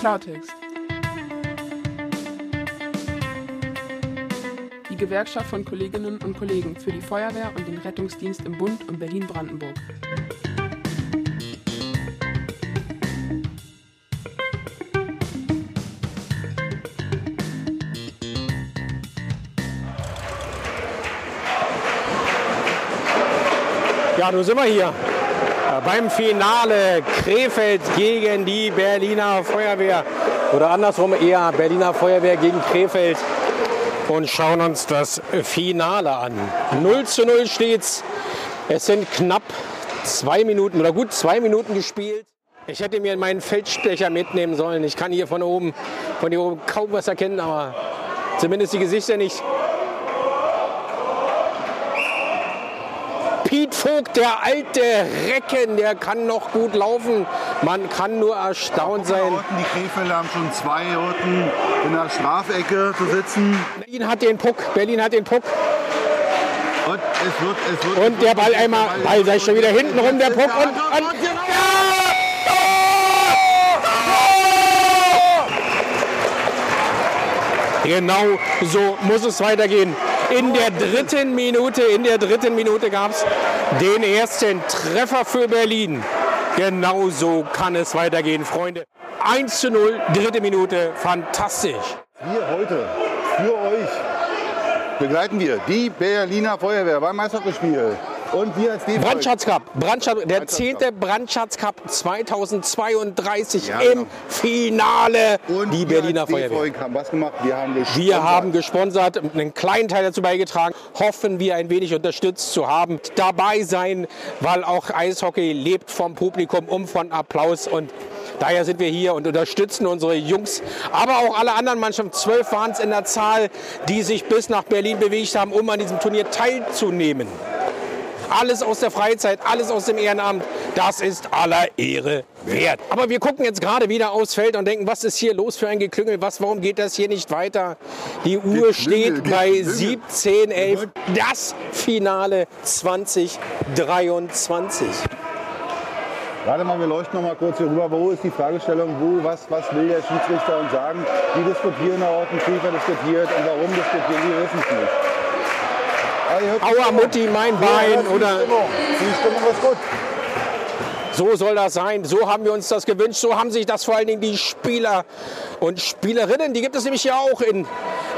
Klartext. Die Gewerkschaft von Kolleginnen und Kollegen für die Feuerwehr und den Rettungsdienst im Bund und Berlin-Brandenburg. Ja, nun sind wir hier beim Finale Krefeld gegen die Berliner Feuerwehr. Oder andersrum eher Berliner Feuerwehr gegen Krefeld. Und schauen uns das Finale an. 0 zu 0 steht's. Es sind knapp zwei Minuten oder gut zwei Minuten gespielt. Ich hätte mir meinen Feldstecher mitnehmen sollen. Ich kann hier von oben, von hier oben kaum was erkennen, aber zumindest die Gesichter nicht. Piet Vogt, der alte Recken, der kann noch gut laufen. Man kann nur erstaunt sein. Die Krefelder haben schon zwei unten in der Strafecke zu sitzen. Berlin hat den Puck, Berlin hat den Puck. Und es wird, es wird. Und der Ball einmal, Ball sei schon wieder hinten rum, der Puck. Und, und, Genau so muss es weitergehen. In der dritten Minute, in der dritten Minute gab es den ersten Treffer für Berlin. Genau so kann es weitergehen, Freunde. 1 zu 0, dritte Minute, fantastisch. Wir heute für euch begleiten wir die Berliner Feuerwehr beim Meisterschaftsspiel. Und wir als DFB. Brandschatz Cup, Brandschatz, der zehnte Brandschatz Cup 2032 Ja, im genau. Finale. Und die wir Berliner Feuerwehr. haben was gemacht? Wir haben gesponsert. Wir haben gesponsert, einen kleinen Teil dazu beigetragen. Hoffen wir ein wenig unterstützt zu haben. Dabei sein, weil auch Eishockey lebt vom Publikum, um von Applaus. Und daher sind wir hier und unterstützen unsere Jungs, aber auch alle anderen Mannschaften. Zwölf waren es in der Zahl, die sich bis nach Berlin bewegt haben, um an diesem Turnier teilzunehmen. Alles aus der Freizeit, alles aus dem Ehrenamt. Das ist aller Ehre wert. Aber wir gucken jetzt gerade wieder aufs Feld und denken, was ist hier los für ein Geklüngel? Was, warum geht das hier nicht weiter? Die Uhr steht bei Geklüngel. 17, 11. Das Finale 2023. Warte mal, wir leuchten noch mal kurz hier rüber. Wo ist die Fragestellung? Wo, was, was will der Schiedsrichter uns sagen? Die diskutieren da unten, FIFA diskutiert und warum diskutieren die, wissen es nicht. Aua. Mutti, mein Bein oder. Die Stimmung ist gut. So soll das sein. So haben wir uns das gewünscht. So haben sich das vor allen Dingen die Spieler und Spielerinnen. Die gibt es nämlich ja auch in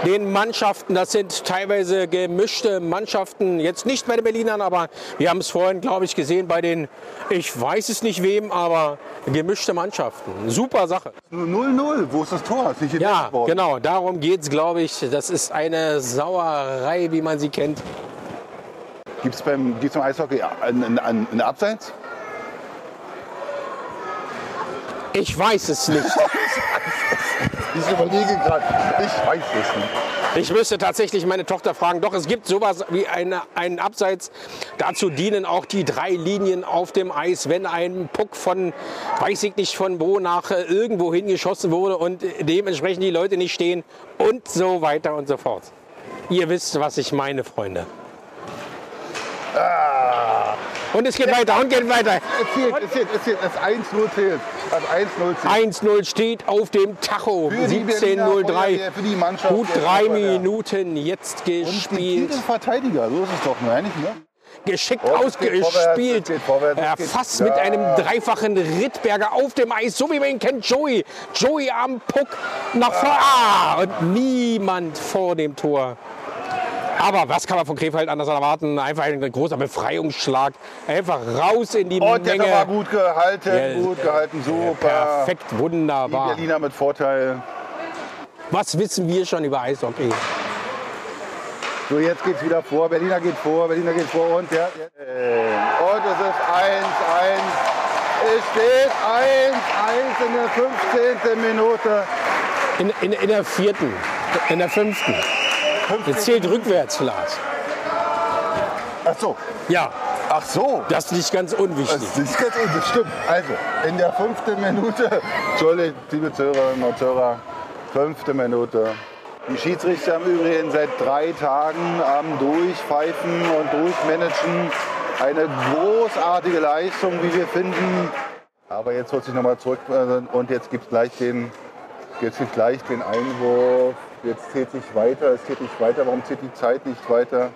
den Mannschaften. Das sind teilweise gemischte Mannschaften. Jetzt nicht bei den Berlinern, aber wir haben es vorhin, glaube ich, gesehen bei den, ich weiß es nicht wem, aber gemischte Mannschaften. Super Sache. 0-0. Wo ist das Tor? Ist Ja, genau. Darum geht es, glaube ich. Das ist eine Sauerei, wie man sie kennt. Gibt es beim, gibt's beim Eishockey eine, eine, eine Abseits? Ich weiß es nicht. Ich überlege gerade. Ich weiß es nicht. Ich müsste tatsächlich meine Tochter fragen. Doch, es gibt sowas wie eine, einen Abseits. Dazu dienen auch die drei Linien auf dem Eis, wenn ein Puck von, weiß ich nicht von wo, nach äh, irgendwo hingeschossen wurde und dementsprechend die Leute nicht stehen und so weiter und so fort. Ihr wisst, was ich meine, Freunde. Und es geht weiter und geht weiter. Es zählt, es zählt, es zählt. Das 1-0 zählt. Das 1-0 zählt. 1-0 steht auf dem Tacho. Für die Berliner 17.03. Feuerwehr, für die Mannschaft Gut drei. Minuten jetzt Und gespielt. Titelverteidiger, so ist es doch, ne? Nicht, ne? geschickt Und vorwärts, ausgespielt. vorwärts, fast Ja. mit einem dreifachen Rittberger auf dem Eis, so wie man ihn kennt. Joey. Joey am Puck nach vorne. Ah, und niemand vor dem Tor. Aber was kann man von Krefeld anders erwarten? Einfach ein großer Befreiungsschlag. Einfach raus in die Und der Menge. war gut gehalten, Ja, gut gehalten, super. Perfekt, Die wunderbar. Berliner mit Vorteil. Was wissen wir schon über Eishockey? So, jetzt geht's wieder vor. Berliner geht vor, Berliner geht vor und der. äh, Und es ist 1-1. Es steht 1-1 in der 15. Minute. In, in, in der vierten, in der fünften. Jetzt zählt rückwärts, Lars. Ach so. Ja, Ach so. das ist nicht ganz unwichtig. Das ist ganz das stimmt. Also, in der fünften Minute, Entschuldigung, liebe Zörerinnen und Zörer, fünfte Minute. Die Schiedsrichter im Übrigen seit drei Tagen am Durchpfeifen und Durchmanagen. Eine großartige Leistung, wie wir finden. Aber jetzt wird sich nochmal zurück äh, und jetzt gibt es gleich den Jetzt kriegt gleich den Einwurf. Jetzt zählt sich weiter, es zählt nicht weiter. Warum zählt die Zeit nicht weiter?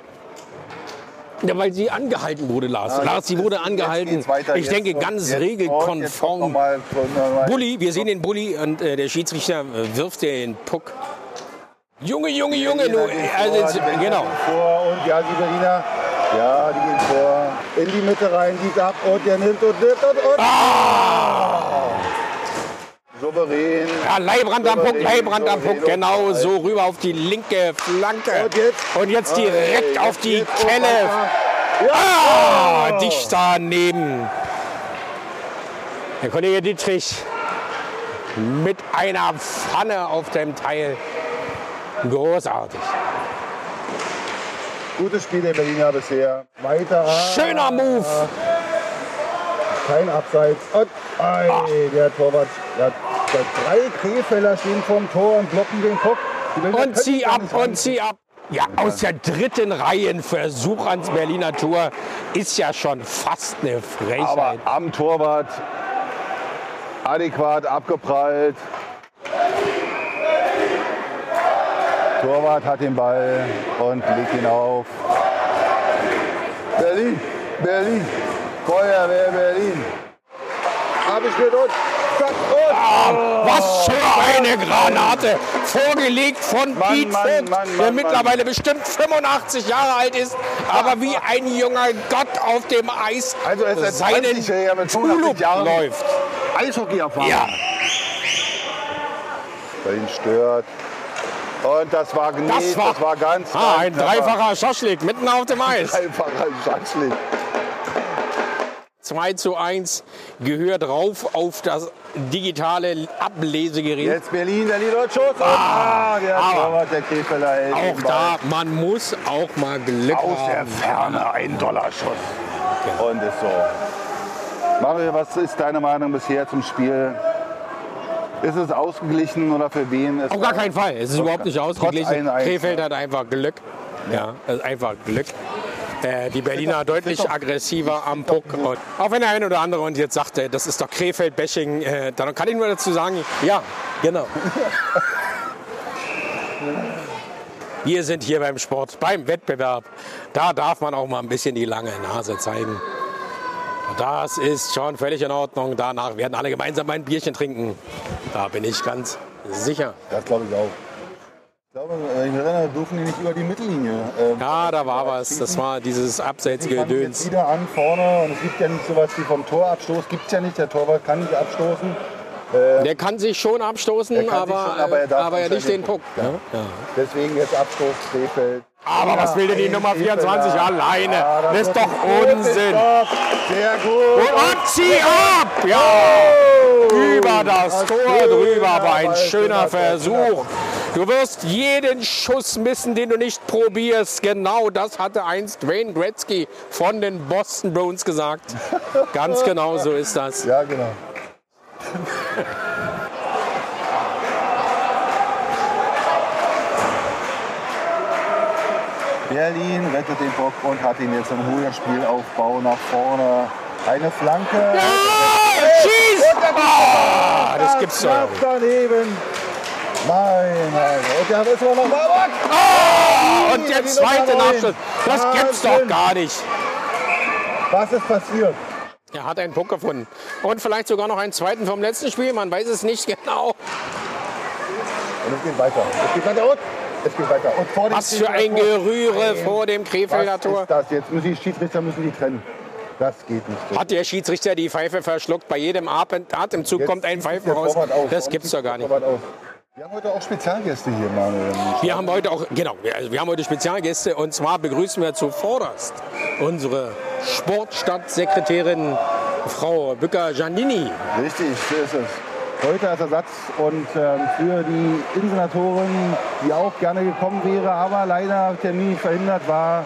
Ja, weil sie angehalten wurde, Lars. Ah, Lars, jetzt sie wurde angehalten. jetzt weiter. Ich Jetzt denke, ganz jetzt- jetzt regelkonform. noch mal- Bulli, wir sehen den Bulli und äh, der Schiedsrichter äh, wirft den Puck. Junge, Junge, Junge, gehen also, vor, jetzt- genau. Vor und ja, die Berliner, ja, die gehen vor. In die Mitte rein, die ab und der nimmt und nimmt und und. Souverän. Ja, Leibrand am Puck, Souverän, Leibrand am Puck, souverän. genau so rüber auf die linke Flanke. Und jetzt? Und jetzt direkt auf die Kelle. Ah, dicht daneben. Der Kollege Dietrich mit einer Pfanne auf dem Teil. Großartig. Gutes Spiel der Berliner bisher. Weiter. Schöner Move. Kein Abseits. Und ei, der Torwart. Der, der drei Krefelder stehen vorm Tor und blocken den Berliner Und zieh ab und zieh ab. Ja, aus der dritten Reihe ein Versuch ans Berliner Tor ist ja schon fast eine Aber Frechheit. am Torwart adäquat abgeprallt. Torwart hat den Ball und legt ihn auf. Berlin, Berlin, Feuerwehr Berlin. Abgespielt und zack und. Was für eine Granate! Vorgelegt von Mann, Piet Mann, Mann, der mittlerweile bestimmt 85 Jahre alt ist, aber wie ein junger Gott auf dem Eis Also es ist ein seinen 20-Jähriger mit 85 Tulip läuft. Eishockey erfahren. Ja, Berlin stört. Und das war gnädig, das war, das war ganz, ah, ganz ein dreifacher Schaschlik mitten auf dem Eis. Dreifacher Schatzlik. 2 zu 1 gehört rauf auf das digitale Ablesegerät. Jetzt Berlin, der Schuss. Ah, der aber Torwart, der Krefelder hält Auch da, man muss auch mal Glück Aus der haben. Ferne ein Dollarschuss. Und ist so. Mario, was ist deine Meinung bisher zum Spiel? Ist es ausgeglichen oder für wen ist Auf gar keinen Fall. Es ist überhaupt nicht ausgeglichen. 1-1, Krefeld ja. hat einfach Glück. Ja, ist einfach Glück. Äh, die Berliner deutlich aggressiver am Puck. Und auch wenn der eine oder andere uns jetzt sagt, äh, das ist doch Krefeld-Bashing, äh, dann kann ich nur dazu sagen, ja, genau. Wir sind hier beim Sport, beim Wettbewerb. Da darf man auch mal ein bisschen die lange Nase zeigen. Das ist schon völlig in Ordnung. Danach werden alle gemeinsam ein Bierchen trinken. Da bin ich ganz sicher. Das glaube ich auch. Ich glaube, äh, ich erinnere, dürfen die nicht über die Mittellinie. Ähm, Ja, da war was. Das war dieses jetzt Abseitsgedöns. wieder an vorne und es gibt ja nicht sowas wie vom Torabstoß. Gibt es ja nicht. Der Torwart kann nicht abstoßen. Der kann sich schon abstoßen, Er kann sich aber, schon, aber er darf aber nicht nicht den den Puck. Puck. Ja. Deswegen jetzt Abstoß Krefeld. Aber was will denn die Nummer 24 Krefelder. alleine? Ja, das ist wird doch ist Unsinn. doch Sehr gut. Und zieh ab! Ja! Über das Tor drüber, aber ein schöner Versuch. Du wirst jeden Schuss missen, den du nicht probierst. Genau das hatte einst Wayne Gretzky von den Boston Bruins gesagt. Ganz genau so ist das. Ja, genau. Berlin rettet den Bock und hat ihn jetzt im hohen Spielaufbau nach vorne. Eine Flanke. Ah, schieß! Ah, das gibt's doch daneben. Mein Herr. Und da ist er noch mal. Ah, und der zweite. Nachschuss. Das gibt's doch gar nicht. Was ist passiert? Er hat einen Puck gefunden. Und vielleicht sogar noch einen zweiten vom letzten Spiel. Man weiß es nicht genau. Und es geht weiter. Es geht weiter und es geht weiter. Und vor dem Was für ein. Gerühre Nein. vor dem Krefelder Was Tor. ist das? Jetzt müssen die Schiedsrichter müssen die trennen. Das geht nicht. so. Hat der Schiedsrichter die Pfeife verschluckt? Bei jedem Atem- Atemzug Jetzt kommt ein Pfeifen der raus. Das gibt's doch gar der nicht. Wir haben heute auch Spezialgäste hier, Manuel. Wir haben heute auch, genau, wir- also wir haben heute Spezialgäste und zwar begrüßen wir zuvorderst unsere Sportstadtsekretärin Frau Bücker-Giannini. Richtig, so ist es. Heute als Ersatz und ähm, für die Inszenatorin, die auch gerne gekommen wäre, aber leider terminlich verhindert war,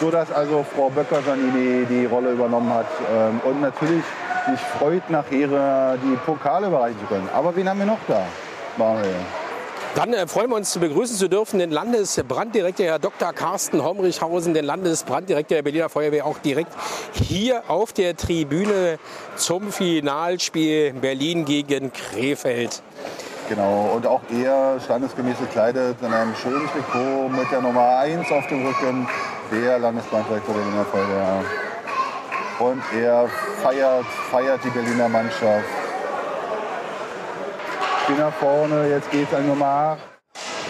sodass also Frau Böcker-Janini die Rolle übernommen hat ähm, und natürlich sich freut, nachher die Pokale überreichen zu können. Aber wen haben wir noch da, Manuel? Dann äh, freuen wir uns zu begrüßen zu dürfen den Landesbranddirektor Herr Dr. Carsten Homrichhausen, den Landesbranddirektor der Berliner Feuerwehr, auch direkt hier auf der Tribüne zum Finalspiel Berlin gegen Krefeld. Genau, und auch er standesgemäß gekleidet in einem schönen Trikot mit der Nummer 1 auf dem Rücken, der Landesbankdirektor der Berliner Feuerwehr. Und er feiert, feiert die Berliner Mannschaft. Geh nach vorne, jetzt geht's an Nummer 8.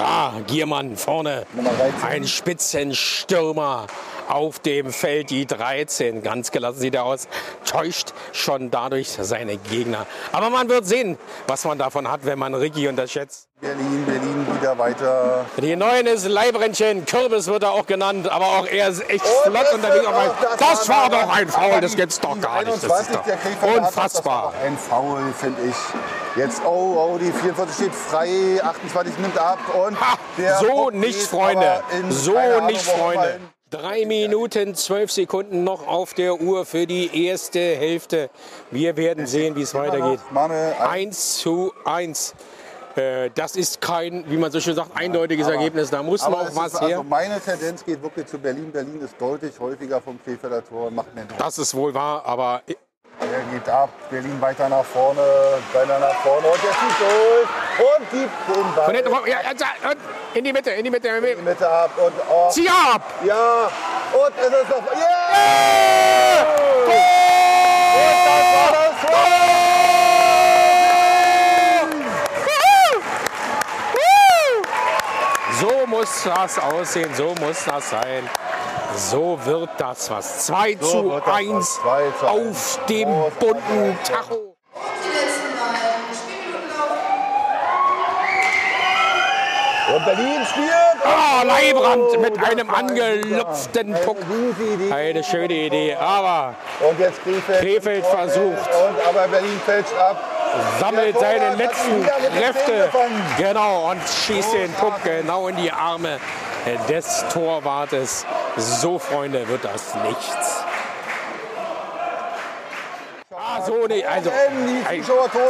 Ah, Giermann vorne. Nummer 13. Ein Spitzenstürmer auf dem Feld. Die 13. Ganz gelassen sieht er aus. Täuscht schon dadurch seine Gegner. Aber man wird sehen, was man davon hat, wenn man Ricky unterschätzt. Berlin, Berlin wieder weiter. Die neuen ist Leibrentchen. Kürbis wird er auch genannt. Aber auch er ist echt Und flott das unterwegs. auch- Das war doch ein Foul. Das gibt's doch gar nicht. Das ist 21 doch hat das, unfassbar. Das war ein Foul, finde ich. Jetzt, oh, oh, die 44 steht frei, 28 nimmt ab und Ha, so nicht, Freunde. So nicht, Freunde. Drei Minuten, zwölf Sekunden noch auf der Uhr für die erste Hälfte. Wir werden sehen, wie es weitergeht. Manuel, 1 zu 1. Äh, Das ist kein, wie man so schön sagt, eindeutiges aber- Ergebnis. Da muss noch was ist, her. Also meine Tendenz geht wirklich zu Berlin. Berlin ist deutlich häufiger vom Krefelder Tor macht Druck. Das ist wohl wahr, aber Er geht ab, Berlin weiter nach vorne, weiter nach vorne und jetzt die Goal und gibt den Ball von hinten, ja, und in die Mitte, in die Mitte. in die Mitte ab und oh, Zieh ab! ja und es ist noch yeah! Und das war das Tor! So muss das aussehen, so muss das sein. So wird das was. 2 So zu wird das 1 was. 2 zu 1. auf dem Großartig. bunten Tacho. Die letzten laufen. Und Berlin spielt. Ah, Leibrand mit einem angelupften. Puck. Eine schöne Idee, aber Und jetzt Krefeld. Krefeld versucht. Und aber Berlin fälscht ab. sammelt seine letzten Kräfte. Genau, und schießt den Puck genau in die Arme des Torwartes. So, Freunde, wird das nichts. Ah, so nicht. Also ein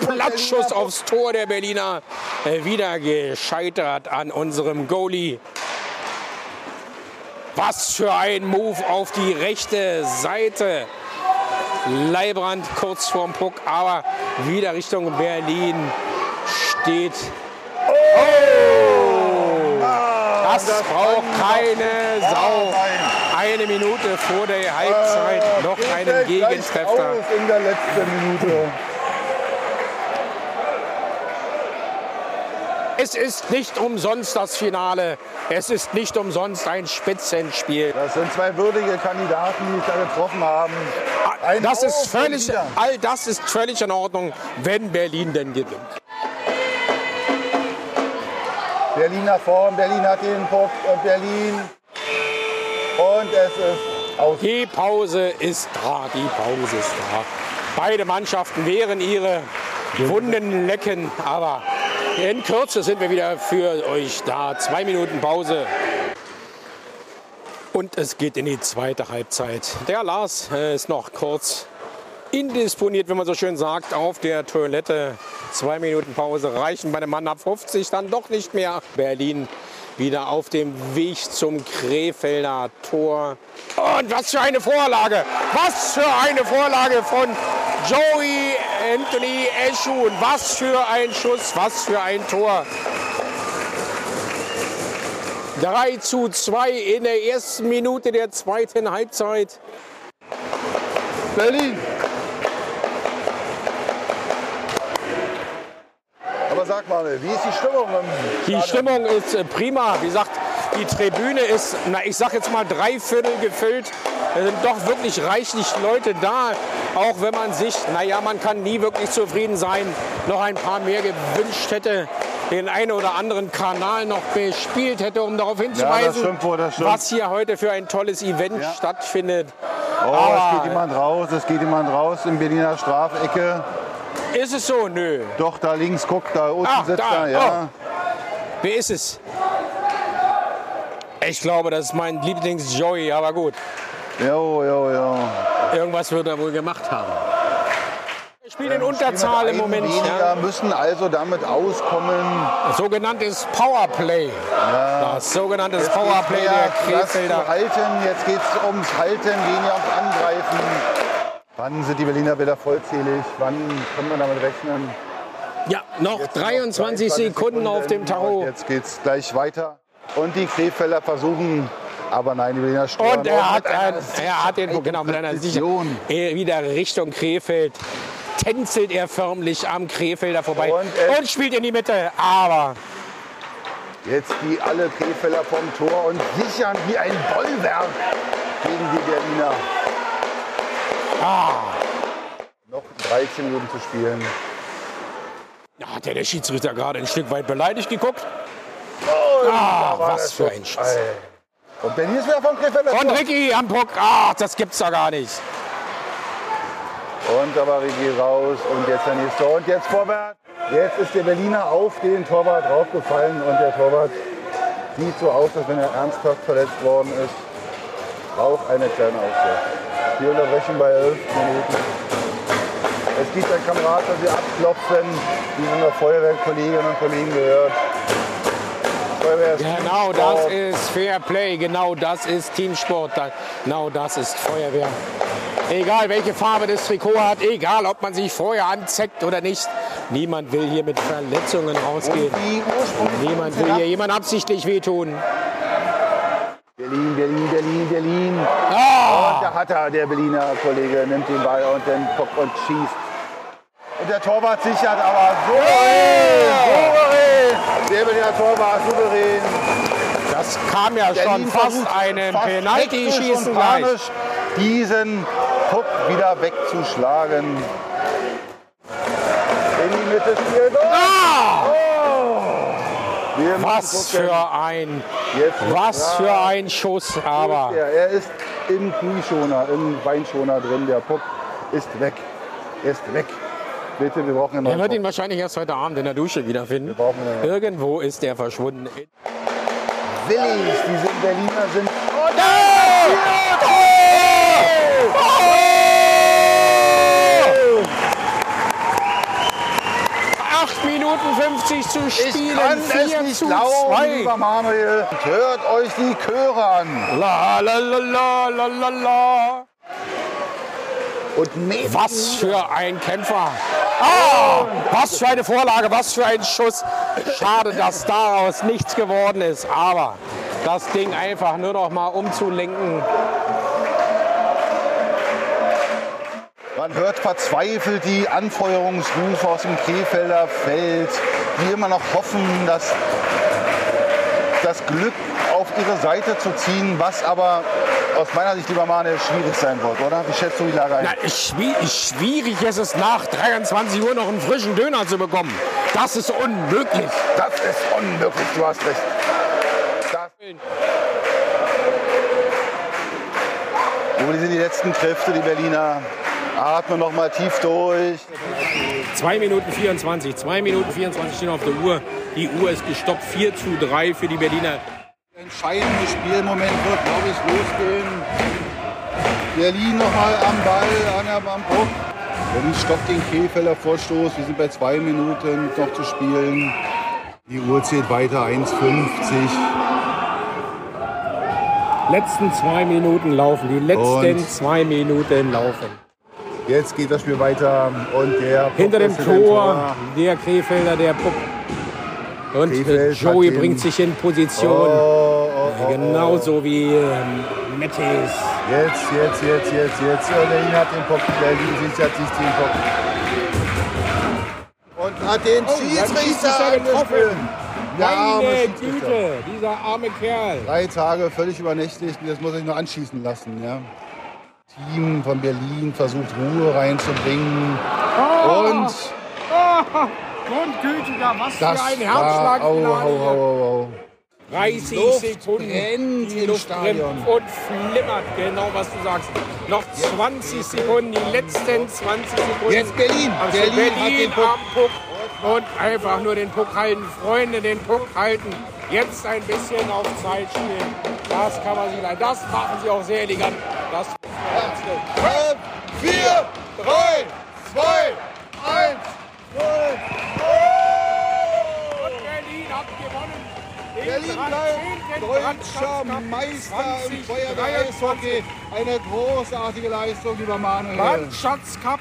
Platzschuss aufs Tor der Berliner. Äh, Wieder gescheitert an unserem Goalie. Was für ein Move auf die rechte Seite. Leibrand kurz vorm Puck, aber wieder Richtung Berlin steht. Oh! Das braucht keine Sau. Eine Minute vor der Halbzeit noch einen Gegentreffer. In der letzten Minute. Es ist nicht umsonst das Finale. Es ist nicht umsonst ein Spitzenspiel. Das sind zwei würdige Kandidaten, die sich da getroffen haben. Ein Das ist Auf völlig, all das ist völlig in Ordnung, wenn Berlin denn gewinnt. Berlin nach vorn, Berlin hat den Puck und Berlin. Und es ist aus. Die Pause ist da, die Pause ist da. Beide Mannschaften wehren ihre Wunden lecken, aber in Kürze sind wir wieder für euch da. Zwei Minuten Pause. Und es geht in die zweite Halbzeit. Der Lars äh, ist noch kurz indisponiert, wenn man so schön sagt, auf der Toilette. Zwei Minuten Pause reichen bei einem Mann ab 50 dann doch nicht mehr. Berlin wieder auf dem Weg zum Krefelder Tor. Und was für eine Vorlage! Was für eine Vorlage von Joey Anthony Eschun. Was für ein Schuss, was für ein Tor. 3 zu 2 in der ersten Minute der zweiten Halbzeit. Berlin. Aber sag mal, wie ist die Stimmung? im Die? Stimmung ist äh, prima. Wie gesagt, die Tribüne ist, na, ich sag jetzt mal drei Viertel gefüllt. Es sind doch wirklich reichlich Leute da. Auch wenn man sich, naja, man kann nie wirklich zufrieden sein, noch ein paar mehr gewünscht hätte, den einen oder anderen Kanal noch bespielt hätte, um darauf hinzuweisen, stimmt wohl, was hier heute für ein tolles Event Ja. stattfindet. Oh, Aber- es geht jemand raus, es geht jemand raus in Berliner Strafecke. Ist es so? Nö. Doch, da links, guck, da unten Ah, sitzt da, er. Ja. Wer ist es? Ich glaube, das ist mein Lieblings-Joey, aber gut. Jo, jo, jo. Irgendwas wird er wohl gemacht haben. Wir spielen in Unterzahl im Moment. Ja. müssen also damit auskommen. Sogenanntes Powerplay. Das sogenannte Powerplay der Ja, Krefelder. halten. Jetzt geht es ums Halten, weniger ums Angreifen. Wann sind die Berliner wieder vollzählig? Wann kann man damit rechnen? Ja, noch 23 Sekunden auf dem Tacho. Jetzt geht's gleich weiter. Und die Krefelder versuchen, aber nein, die Berliner stören. Und er hat, mit einer ein, er hat den genau mit einer Sicher Präzision. Er wieder Richtung Krefeld. Tänzelt er förmlich am Krefelder vorbei Und und, spielt in die Mitte. Aber Jetzt die alle Krefelder vom Tor und sichern wie ein Bollwerk gegen die Berliner. Ah. Noch 13 Minuten zu spielen. da hat ja der Schiedsrichter gerade ein Stück weit beleidigt geguckt. Und Ah, da was für ein Schuss. Und Berlin ist wieder vom Und Tor. Ricky am Puck. Ach, das gibt's doch gar nicht. Und da war Ricky raus und jetzt der nächste. Und jetzt vorwärts. Jetzt ist der Berliner auf den Torwart draufgefallen und der Torwart sieht so aus, als wenn er ernsthaft verletzt worden ist. Braucht eine kleine Auszeit. Wir unterbrechen bei 11 Minuten. Es gibt ein Kamerad, das sie abklopfen, wie von der Feuerwehrkolleginnen und Kollegen gehört. Feuerwehr ist Genau das ist Fair Play, genau das ist Teamsport, genau das ist Feuerwehr. Egal welche Farbe das Trikot hat, egal ob man sich vorher anzeckt oder nicht, niemand will hier mit Verletzungen rausgehen. Die Niemand will hier jemand absichtlich wehtun. Berlin, Berlin, Berlin, Berlin. Ah! Hat er, der Berliner Kollege, nimmt den Ball und den Puck und schießt. Und der Torwart sichert aber souverän, souverän. Der Berliner Torwart souverän. Das kam ja schon Berlin fast fast Penalty schießen panisch diesen Puck wieder wegzuschlagen. In die Mitte spielen. Ah! Wir müssen Was für ein, was für ein Schuss, aber Er, er ist im Knieschoner, im Beinschoner drin. Der Puck ist weg. Er ist weg. Bitte, wir brauchen einen er neuen wird Puck. ihn wahrscheinlich erst heute Abend in der Dusche wiederfinden. brauchen einen- Irgendwo ist er verschwunden. Willis, diese Berliner sind. Acht Minuten 50 zu Ich spielen. kann es 4 nicht zu glauben, 2. lieber Manuel. Hört euch die Chöre an. La la la la la la la. Und. Was für ein Kämpfer. Ah, was für eine Vorlage, was für ein Schuss. Schade, dass daraus nichts geworden ist. Aber das Ding einfach nur noch mal umzulenken. Man hört verzweifelt die Anfeuerungsrufe aus dem Krefelder Feld, die immer noch hoffen, dass das Glück auf ihre Seite zu ziehen, was aber aus meiner Sicht, lieber Manuel, schwierig sein wird, oder? Wie schätzt du die Lage ein? Na, schwi- schwierig ist es nach 23 Uhr noch einen frischen Döner zu bekommen. Das ist unmöglich. Das ist unmöglich, du hast recht. Das Wo sind die letzten Kräfte, die Berliner? Atmen noch mal tief durch. 2 Minuten 24, 2 Minuten 24 stehen auf der Uhr. Die Uhr ist gestoppt, 4 zu 3 für die Berliner. entscheidende Spielmoment wird, glaube ich, losgehen. Berlin nochmal am Ball, an der am Puck. Berlin stoppt den Krefelder Vorstoß. Wir sind bei zwei Minuten noch zu spielen. Die Uhr zählt weiter, 1,50. Letzten zwei Minuten laufen, die letzten Und- zwei Minuten laufen. Jetzt geht das Spiel weiter und der Hinter dem in Tor, der Krefelder, der Puck. Und äh, Krefeld Joey bringt sich in Oh, Position. oh, oh, oh. Genauso wie ähm, Mattis. Jetzt, jetzt, jetzt, jetzt, jetzt. Und Berlin hat den Puck. Berlin sichert sich den Puck. Und hat den Oh, Schiedsrichter getroffen. Der arme Meine. Güte, dieser arme Kerl. Drei Tage völlig übernächtigt. Das muss ich nur anschießen lassen. Ja. Team von Berlin versucht Ruhe reinzubringen. Und Grundgütiger, was das für ein war, Herzschlag. au, au, au, au, au. 30 Luft Sekunden. brennt die Luft brennt und flimmert, genau was du sagst. Noch 20 Sekunden, die letzten 20 Sekunden. Jetzt Berlin. Also Berlin Berlin, hat den Puck. Puck. Und einfach nur den Puck halten. Freunde, den Puck halten. Jetzt ein bisschen auf Zeit spielen. Das kann man sich leiden. Das machen sie auch sehr elegant. Das Fünf, vier, drei, zwei, eins, null. Und Berlin hat gewonnen. Berlin 13. bleibt deutscher Meister im 2023. Feuerwehr-Eishockey. Eine großartige Leistung, lieber Manuel. Brandschatz Cup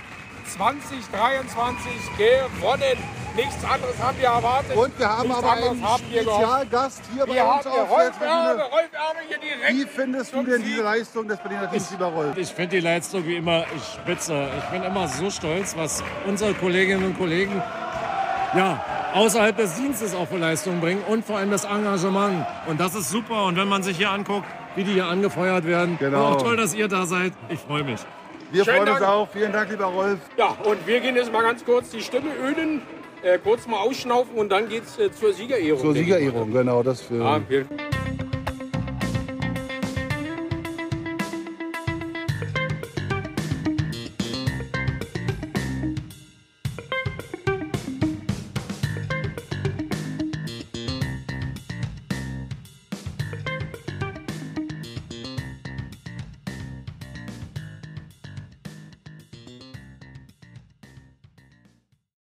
2023 gewonnen. Nichts anderes haben wir erwartet. Und wir haben Nichts aber einen. Spezialgast hier Wir bei uns auf der Rolf Erbe. Rolf Erbe hier direkt. Wie findest du denn diese Leistung des Berliner Teams, lieber Rolf? Ich finde die Leistung wie immer spitze. Ich bin immer so stolz, was unsere Kolleginnen und Kollegen ja, außerhalb des Dienstes auch für Leistungen bringen und vor allem das Engagement. Und das ist super. Und wenn man sich hier anguckt, wie die hier angefeuert werden, Genau. auch toll, dass ihr da seid. Ich freue mich. Wir Schönen freuen uns Dank. auch. Vielen Dank, lieber Rolf. Ja, und wir gehen jetzt mal ganz kurz die Stimme ölen, äh, kurz mal ausschnaufen und dann geht's äh, zur Siegerehrung. Zur. Siegerehrung, genau. Das für Ja, wir